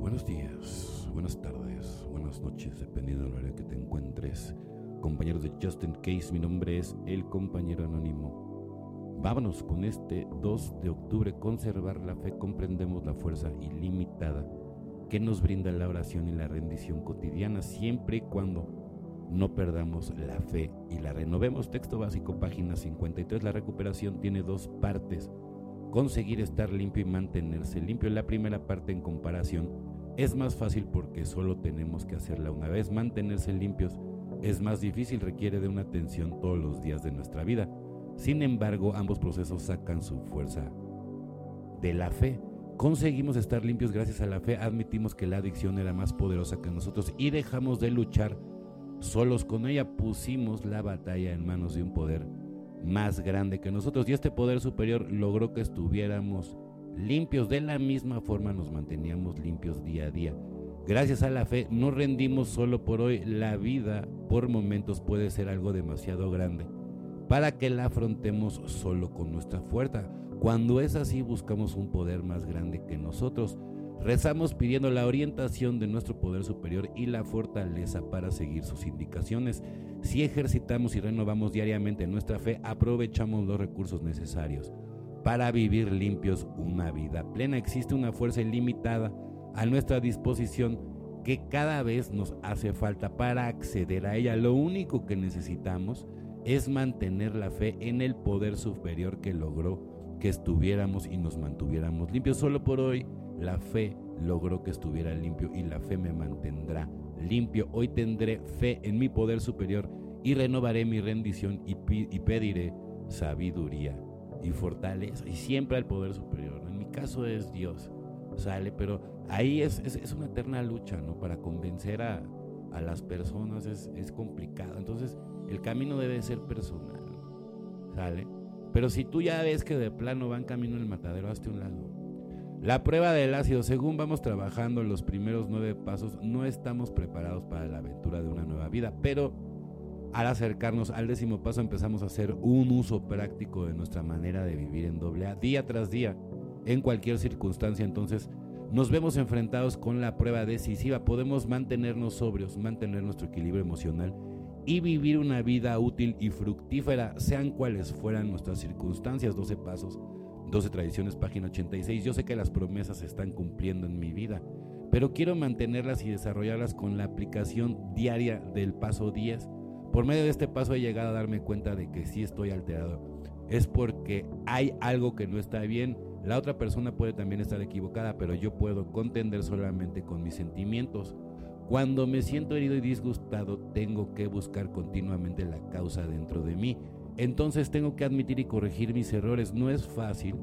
Buenos días, buenas tardes, buenas noches, dependiendo del horario que te encuentres. Compañeros de Justin Case, mi nombre es el compañero anónimo. Vámonos con este 2 de octubre. Conservar la fe, comprendemos la fuerza ilimitada que nos brinda la oración y la rendición cotidiana, siempre y cuando no perdamos la fe y la renovemos. Texto básico, página 53. La recuperación tiene dos partes conseguir estar limpio y mantenerse limpio. La primera parte en comparación es más fácil porque solo tenemos que hacerla una vez. Mantenerse limpios es más difícil, requiere de una atención todos los días de nuestra vida. Sin embargo, ambos procesos sacan su fuerza de la fe. Conseguimos estar limpios gracias a la fe, admitimos que la adicción era más poderosa que nosotros y dejamos de luchar solos con ella, pusimos la batalla en manos de un poder más grande que nosotros y este poder superior logró que estuviéramos limpios. De la misma forma nos manteníamos limpios día a día. Gracias a la fe no rendimos solo por hoy. La vida por momentos puede ser algo demasiado grande para que la afrontemos solo con nuestra fuerza. Cuando es así buscamos un poder más grande que nosotros. Rezamos pidiendo la orientación de nuestro poder superior y la fortaleza para seguir sus indicaciones. Si ejercitamos y renovamos diariamente nuestra fe, aprovechamos los recursos necesarios para vivir limpios una vida plena. Existe una fuerza ilimitada a nuestra disposición que cada vez nos hace falta para acceder a ella. Lo único que necesitamos es mantener la fe en el poder superior que logró que estuviéramos y nos mantuviéramos limpios. Solo por hoy la fe logró que estuviera limpio y la fe me mantendrá limpio. Hoy tendré fe en mi poder superior y renovaré mi rendición y, pediré sabiduría y fortaleza. Y siempre al poder superior. En mi caso es Dios. Sale, pero ahí es, es, una eterna lucha, ¿no? Para convencer a, a las personas es, es complicado. Entonces, el camino debe ser personal. ¿Sale? Pero si tú ya ves que de plano van camino el matadero, hazte un lado. La prueba del ácido, según vamos trabajando los primeros nueve pasos, no estamos preparados para la aventura de una nueva vida, pero al acercarnos al décimo paso empezamos a hacer un uso práctico de nuestra manera de vivir en doble A día tras día, en cualquier circunstancia. Entonces nos vemos enfrentados con la prueba decisiva. Podemos mantenernos sobrios, mantener nuestro equilibrio emocional y vivir una vida útil y fructífera, sean cuales fueran nuestras circunstancias. 12 pasos 12 Tradiciones, página 86. Yo sé que las promesas se están cumpliendo en mi vida, pero quiero mantenerlas y desarrollarlas con la aplicación diaria del paso 10. Por medio de este paso he llegado a darme cuenta de que sí estoy alterado. Es porque hay algo que no está bien. La otra persona puede también estar equivocada, pero yo puedo contender solamente con mis sentimientos. Cuando me siento herido y disgustado, tengo que buscar continuamente la causa dentro de mí entonces tengo que admitir y corregir mis errores. No es fácil,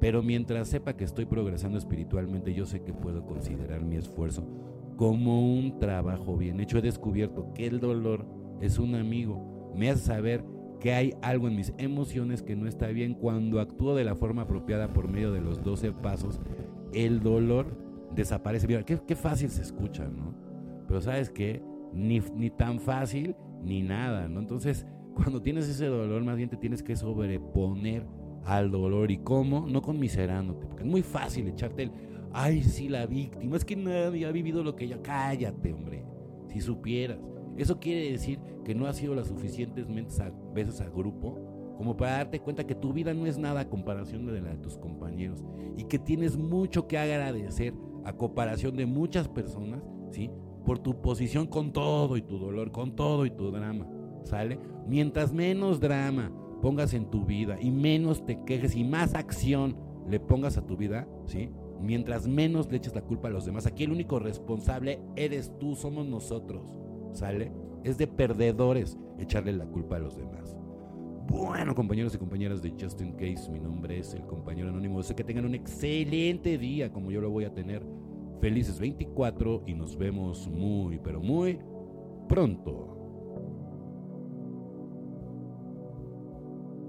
pero mientras sepa que estoy progresando espiritualmente, yo sé que puedo considerar mi esfuerzo como un trabajo bien hecho. He descubierto que el dolor es un amigo. Me hace saber que hay algo en mis emociones que no está bien. Cuando actúo de la forma apropiada por medio de los 12 pasos, el dolor desaparece. Mira, qué, fácil se escucha, ¿no? Pero sabes qué, ni, ni tan fácil ni nada, ¿no? Entonces, cuando tienes ese dolor, más bien te tienes que sobreponer al dolor. ¿Y cómo? No conmiserándote, porque es muy fácil echarte el, ay, sí, la víctima, es que nadie ha vivido lo que ella, cállate, hombre, si supieras. Eso quiere decir que no has sido las suficientes veces a grupo como para darte cuenta que tu vida no es nada a comparación de la de tus compañeros y que tienes mucho que agradecer a comparación de muchas personas, ¿sí? Por tu posición con todo y tu dolor, con todo y tu drama. ¿sale? Mientras menos drama pongas en tu vida y menos te quejes y más acción le pongas a tu vida, ¿sí? Mientras menos le eches la culpa a los demás. Aquí el único responsable eres tú, somos nosotros, ¿sale? Es de perdedores echarle la culpa a los demás. Bueno, compañeros y compañeras de Justin Case, mi nombre es el compañero anónimo. Sé que tengan un excelente día como yo lo voy a tener. Felices 24 y nos vemos muy, pero muy pronto.